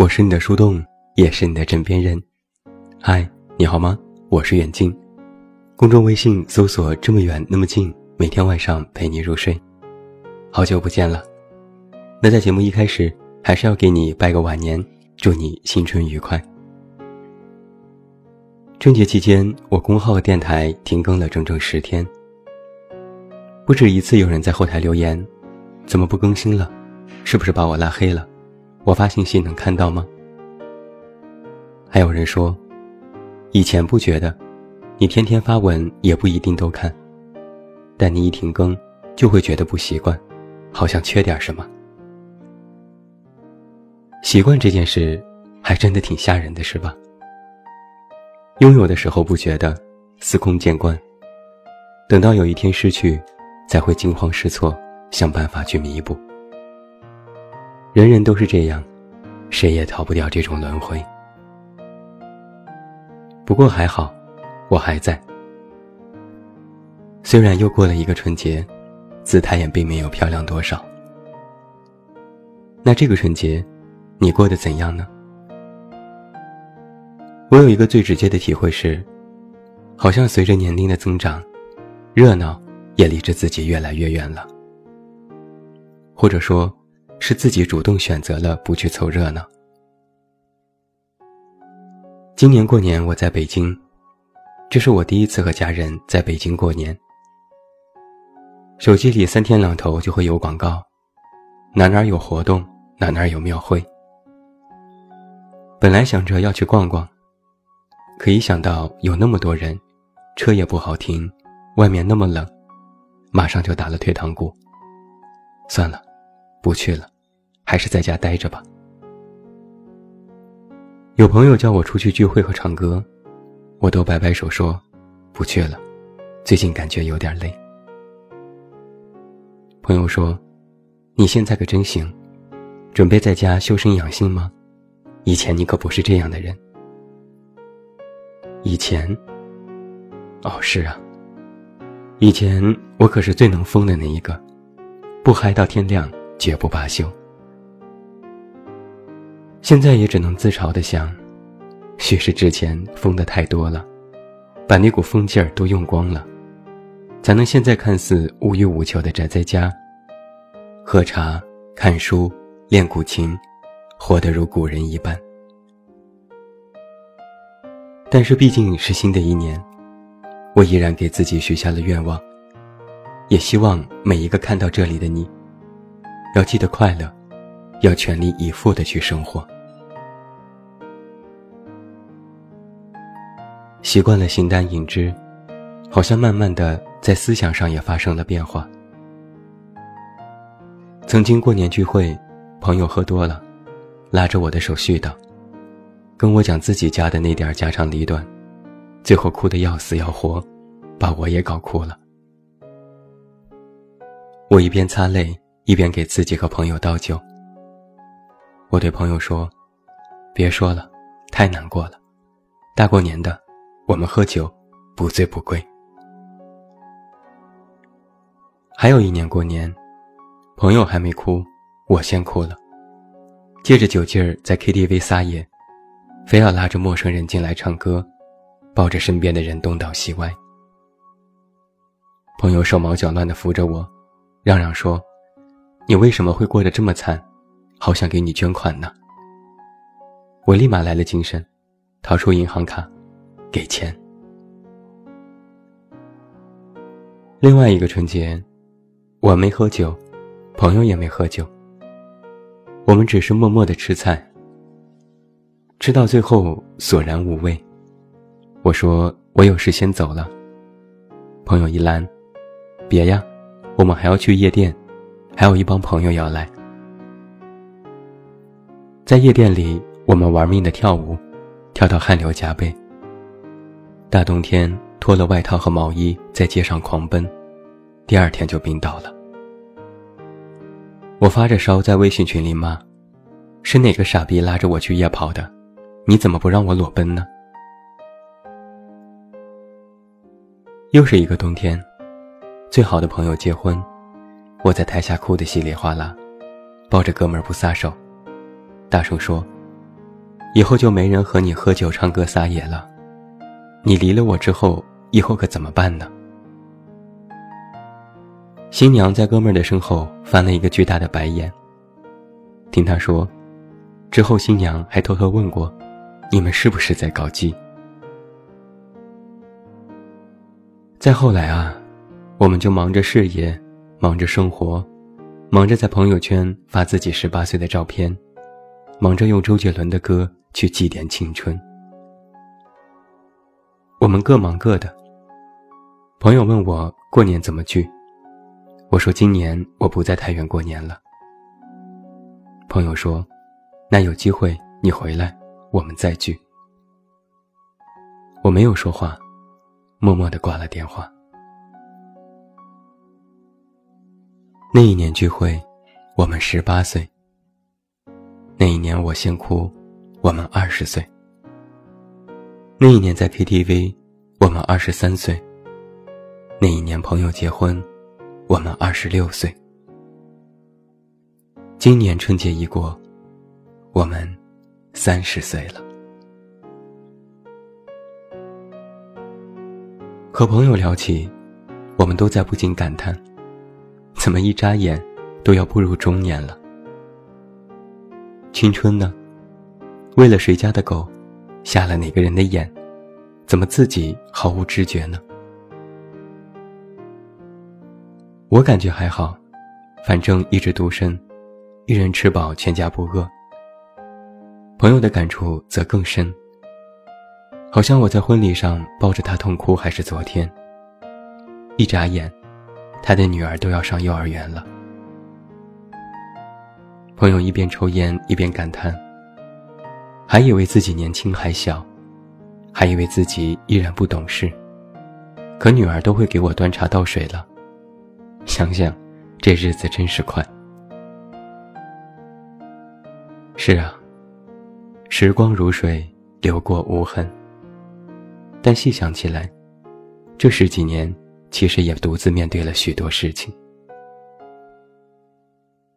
我是你的树洞，也是你的枕边人。嗨，你好吗？我是远近，公众微信搜索“这么远那么近”，每天晚上陪你入睡。好久不见了。那在节目一开始，还是要给你拜个晚年，祝你新春愉快。春节期间，我公号和电台停更了整整十天。不止一次有人在后台留言：“怎么不更新了？是不是把我拉黑了？”我发信息能看到吗？还有人说，以前不觉得，你天天发文也不一定都看，但你一停更，就会觉得不习惯，好像缺点什么。习惯这件事，还真的挺吓人的，是吧？拥有的时候不觉得，司空见惯，等到有一天失去，才会惊慌失措，想办法去弥补。人人都是这样，谁也逃不掉这种轮回。不过还好，我还在。虽然又过了一个春节，姿态也并没有漂亮多少。那这个春节，你过得怎样呢？我有一个最直接的体会是，好像随着年龄的增长，热闹也离着自己越来越远了，或者说。是自己主动选择了不去凑热闹。今年过年我在北京，这是我第一次和家人在北京过年。手机里三天两头就会有广告，哪哪有活动，哪哪有庙会。本来想着要去逛逛，可一想到有那么多人，车也不好停，外面那么冷，马上就打了退堂鼓。算了。不去了，还是在家待着吧。有朋友叫我出去聚会和唱歌，我都摆摆手说，不去了，最近感觉有点累。朋友说，你现在可真行，准备在家修身养性吗？以前你可不是这样的人。以前，哦，是啊，以前我可是最能疯的那一个，不嗨到天亮。绝不罢休。现在也只能自嘲的想，许是之前疯的太多了，把那股疯劲儿都用光了，才能现在看似无欲无求的宅在家，喝茶、看书、练古琴，活得如古人一般。但是毕竟是新的一年，我依然给自己许下了愿望，也希望每一个看到这里的你。要记得快乐，要全力以赴的去生活。习惯了形单影只，好像慢慢的在思想上也发生了变化。曾经过年聚会，朋友喝多了，拉着我的手絮叨，跟我讲自己家的那点家长里短，最后哭得要死要活，把我也搞哭了。我一边擦泪。一边给自己和朋友倒酒。我对朋友说：“别说了，太难过了。大过年的，我们喝酒，不醉不归。”还有一年过年，朋友还没哭，我先哭了。借着酒劲儿在 KTV 撒野，非要拉着陌生人进来唱歌，抱着身边的人东倒西歪。朋友手忙脚乱地扶着我，嚷嚷说。你为什么会过得这么惨？好想给你捐款呢。我立马来了精神，掏出银行卡，给钱。另外一个春节，我没喝酒，朋友也没喝酒。我们只是默默的吃菜，吃到最后索然无味。我说我有事先走了。朋友一拦，别呀，我们还要去夜店。还有一帮朋友要来，在夜店里，我们玩命的跳舞，跳到汗流浃背。大冬天脱了外套和毛衣，在街上狂奔，第二天就病倒了。我发着烧在微信群里骂：“是哪个傻逼拉着我去夜跑的？你怎么不让我裸奔呢？”又是一个冬天，最好的朋友结婚。我在台下哭得稀里哗啦，抱着哥们儿不撒手，大声说：“以后就没人和你喝酒唱歌撒野了。你离了我之后，以后可怎么办呢？新娘在哥们儿的身后翻了一个巨大的白眼。听他说，之后新娘还偷偷问过：“你们是不是在搞基？”再后来啊，我们就忙着事业，忙着生活，忙着在朋友圈发自己十八岁的照片，忙着用周杰伦的歌去祭奠青春。我们各忙各的。朋友问我过年怎么聚。我说：“今年我不在太原过年了。”朋友说：“那有机会你回来，我们再聚。”我没有说话，默默的挂了电话。那一年聚会，我们十八岁。那一年我先哭，我们二十岁。那一年在 KTV，我们二十三岁。那一年朋友结婚。我们二十六岁，今年春节一过，我们三十岁了。和朋友聊起，我们都在不禁感叹：怎么一眨眼都要步入中年了？青春呢？为了谁家的狗，瞎了哪个人的眼？怎么自己毫无知觉呢？我感觉还好，反正一直独身，一人吃饱全家不饿。朋友的感触则更深，好像我在婚礼上抱着他痛哭还是昨天。一眨眼，他的女儿都要上幼儿园了。朋友一边抽烟一边感叹，还以为自己年轻还小，还以为自己依然不懂事，可女儿都会给我端茶倒水了。想想，这日子真是快。是啊，时光如水流过无痕。但细想起来，这十几年其实也独自面对了许多事情：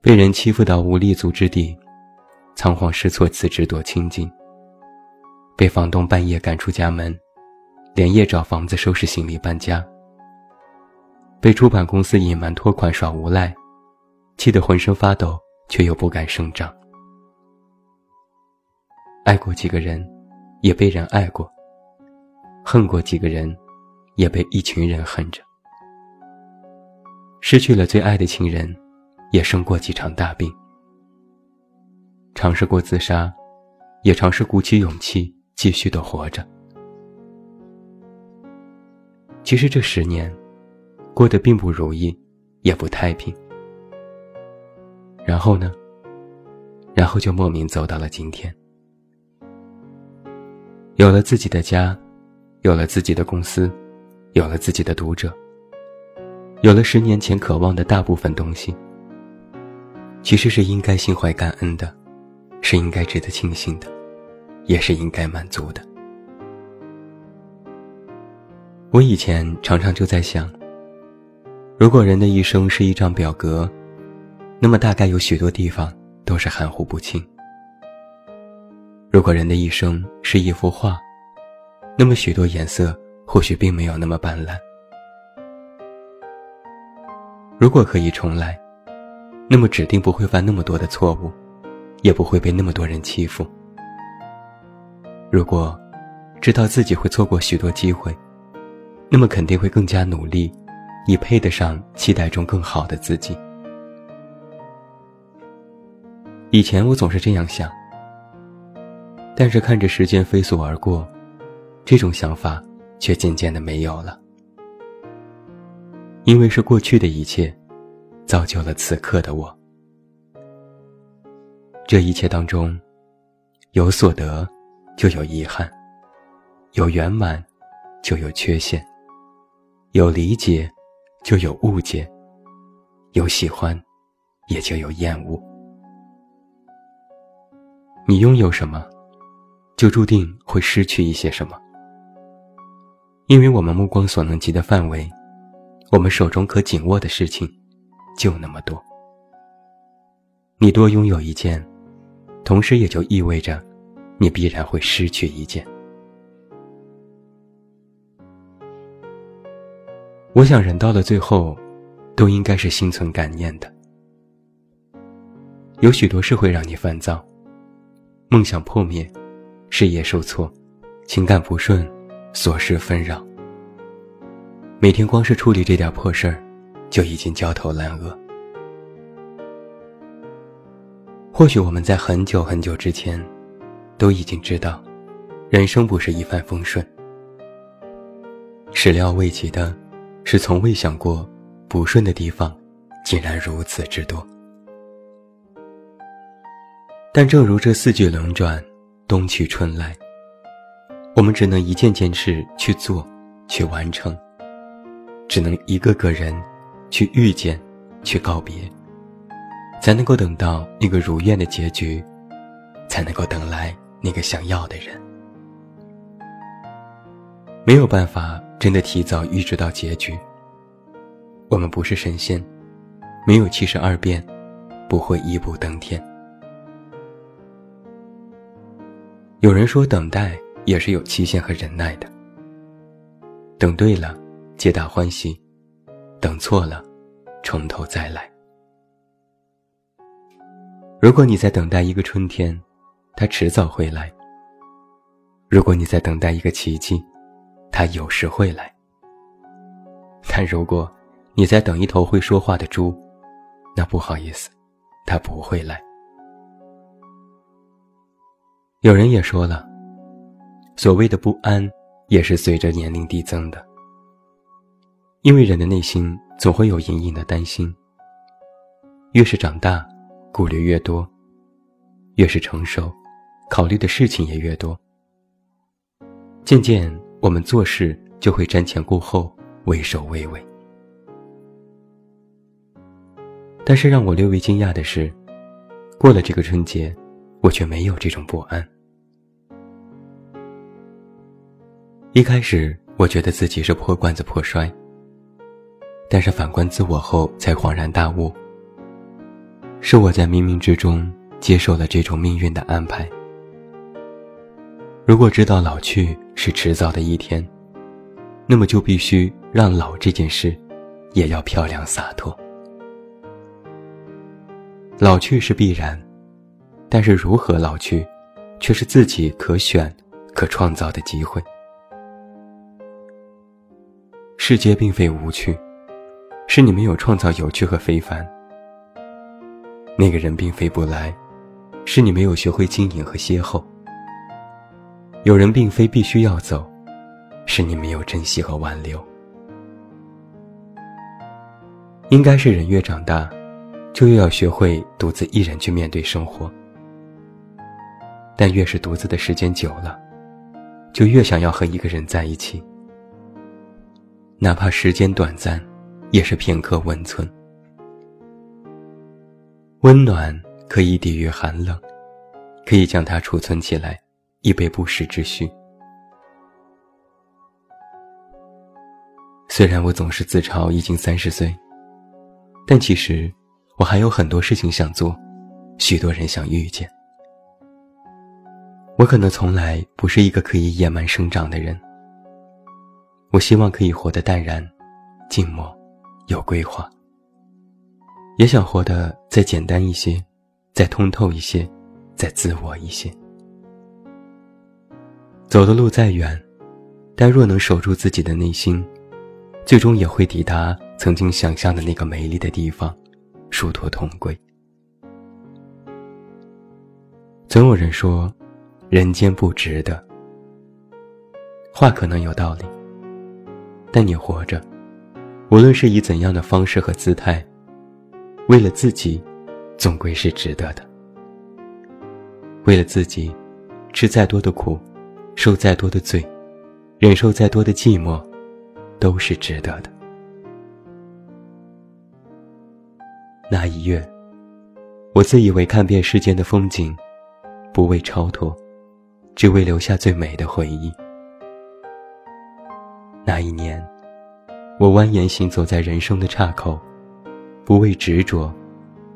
被人欺负到无立足之地，仓皇失措辞职躲清静；被房东半夜赶出家门，连夜找房子收拾行李搬家。被出版公司隐瞒拖款耍无赖，气得浑身发抖，却又不敢声张。爱过几个人，也被人爱过；恨过几个人，也被一群人恨着。失去了最爱的亲人，也生过几场大病。尝试过自杀，也尝试鼓起勇气继续的活着。其实这十年。过得并不如意，也不太平。然后呢？然后就莫名走到了今天，有了自己的家，有了自己的公司，有了自己的读者，有了十年前渴望的大部分东西。其实是应该心怀感恩的，是应该值得庆幸的，也是应该满足的。我以前常常就在想。如果人的一生是一张表格，那么大概有许多地方都是含糊不清。如果人的一生是一幅画，那么许多颜色或许并没有那么斑斓。如果可以重来，那么指定不会犯那么多的错误，也不会被那么多人欺负。如果知道自己会错过许多机会，那么肯定会更加努力。以配得上期待中更好的自己。以前我总是这样想，但是看着时间飞速而过，这种想法却渐渐的没有了。因为是过去的一切，造就了此刻的我。这一切当中，有所得，就有遗憾；有圆满，就有缺陷；有理解。就有误解，有喜欢，也就有厌恶。你拥有什么，就注定会失去一些什么。因为我们目光所能及的范围，我们手中可紧握的事情，就那么多。你多拥有一件，同时也就意味着，你必然会失去一件。我想，人到了最后，都应该是心存感念的。有许多事会让你烦躁，梦想破灭，事业受挫，情感不顺，琐事纷扰。每天光是处理这点破事儿，就已经焦头烂额。或许我们在很久很久之前，都已经知道，人生不是一帆风顺。始料未及的，是从未想过，不顺的地方，竟然如此之多。但正如这四季轮转，冬去春来，我们只能一件件事去做，去完成。只能一个个人，去遇见，去告别，才能够等到那个如愿的结局，才能够等来那个想要的人。没有办法真的提早预知到结局。我们不是神仙，没有七十二变，不会一步登天。有人说，等待也是有期限和忍耐的。等对了。皆大欢喜，等错了，从头再来。如果你在等待一个春天，它迟早会来；如果你在等待一个奇迹，它有时会来。但如果你在等一头会说话的猪，那不好意思，它不会来。有人也说了，所谓的不安，也是随着年龄递增的。因为人的内心总会有隐隐的担心。越是长大，顾虑越多；越是成熟，考虑的事情也越多。渐渐，我们做事就会瞻前顾后，畏首畏尾。但是让我略微惊讶的是，过了这个春节，我却没有这种不安。一开始，我觉得自己是破罐子破摔。但是反观自我后，才恍然大悟。是我在冥冥之中接受了这种命运的安排。如果知道老去是迟早的一天，那么就必须让老这件事，也要漂亮洒脱。老去是必然，但是如何老去，却是自己可选、可创造的机会。世界并非无趣。是你没有创造有趣和非凡。那个人并非不来，是你没有学会经营和邂逅。有人并非必须要走，是你没有珍惜和挽留。应该是人越长大，就越要学会独自一人去面对生活。但越是独自的时间久了，就越想要和一个人在一起，哪怕时间短暂。也是片刻温存，温暖可以抵御寒冷，可以将它储存起来，以备不时之需。虽然我总是自嘲已经三十岁，但其实我还有很多事情想做，许多人想遇见。我可能从来不是一个可以野蛮生长的人，我希望可以活得淡然、静默。有规划，也想活得再简单一些，再通透一些，再自我一些。走的路再远，但若能守住自己的内心，最终也会抵达曾经想象的那个美丽的地方，殊途同归。总有人说，人间不值得。话可能有道理，但你活着。无论是以怎样的方式和姿态，为了自己，总归是值得的。为了自己，吃再多的苦，受再多的罪，忍受再多的寂寞，都是值得的。那一月，我自以为看遍世间的风景，不为超脱，只为留下最美的回忆。那一年。我蜿蜒行走在人生的岔口，不为执着，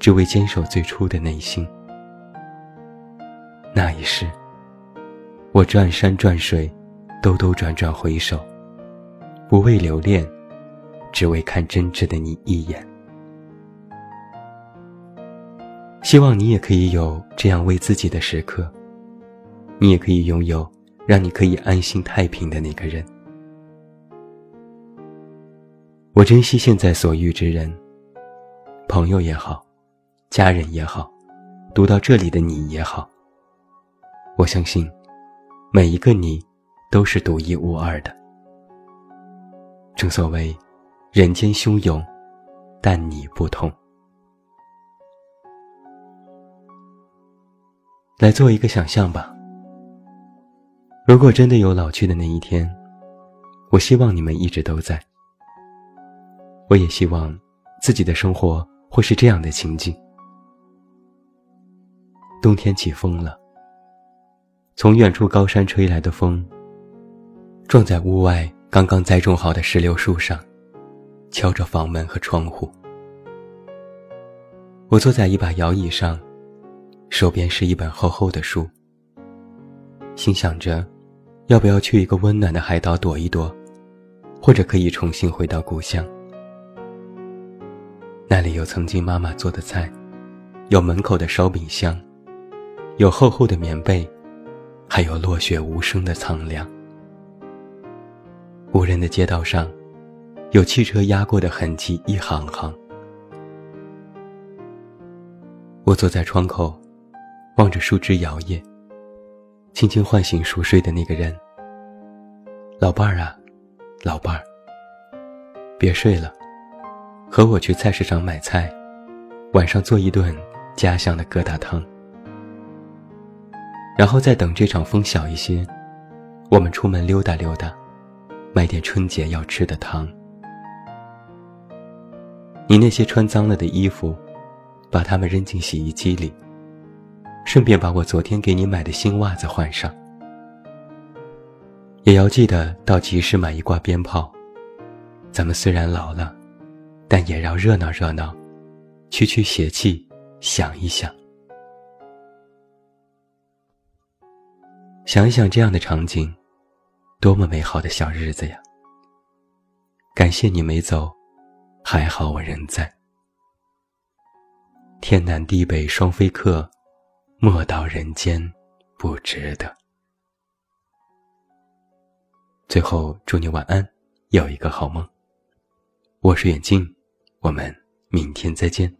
只为坚守最初的内心。那一世，我转山转水，兜兜转转回首，不为留恋，只为看真挚的你一眼。希望你也可以有这样为自己的时刻，你也可以拥有让你可以安心太平的那个人。我珍惜现在所遇之人，朋友也好，家人也好，读到这里的你也好。我相信，每一个你都是独一无二的。正所谓，人间汹涌，但你不同。来做一个想象吧。如果真的有老去的那一天，我希望你们一直都在。我也希望自己的生活会是这样的情景：冬天起风了，从远处高山吹来的风，撞在屋外刚刚栽种好的石榴树上，敲着房门和窗户。我坐在一把摇椅上。手边是一本厚厚的书，心想着，要不要去一个温暖的海岛躲一躲，或者可以重新回到故乡。那里有曾经妈妈做的菜，有门口的烧饼香，有厚厚的棉被，还有落雪无声的苍凉。无人的街道上，有汽车压过的痕迹一行行。我坐在窗口。望着树枝摇曳，轻轻唤醒熟睡的那个人。老伴儿啊，老伴儿，别睡了，和我去菜市场买菜，晚上做一顿家乡的疙瘩汤。然后再等这场风小一些，我们出门溜达溜达，买点春节要吃的糖。你那些穿脏了的衣服，把它们扔进洗衣机里。顺便把我昨天给你买的新袜子换上，也要记得到集市买一挂鞭炮。咱们虽然老了，但也要热闹热闹，驱驱邪气，想一想，想一想这样的场景，多么美好的小日子呀！感谢你没走，还好我仍在。天南地北双飞客。莫道人间不值得。最后，祝你晚安，有一个好梦。我是远近，我们明天再见。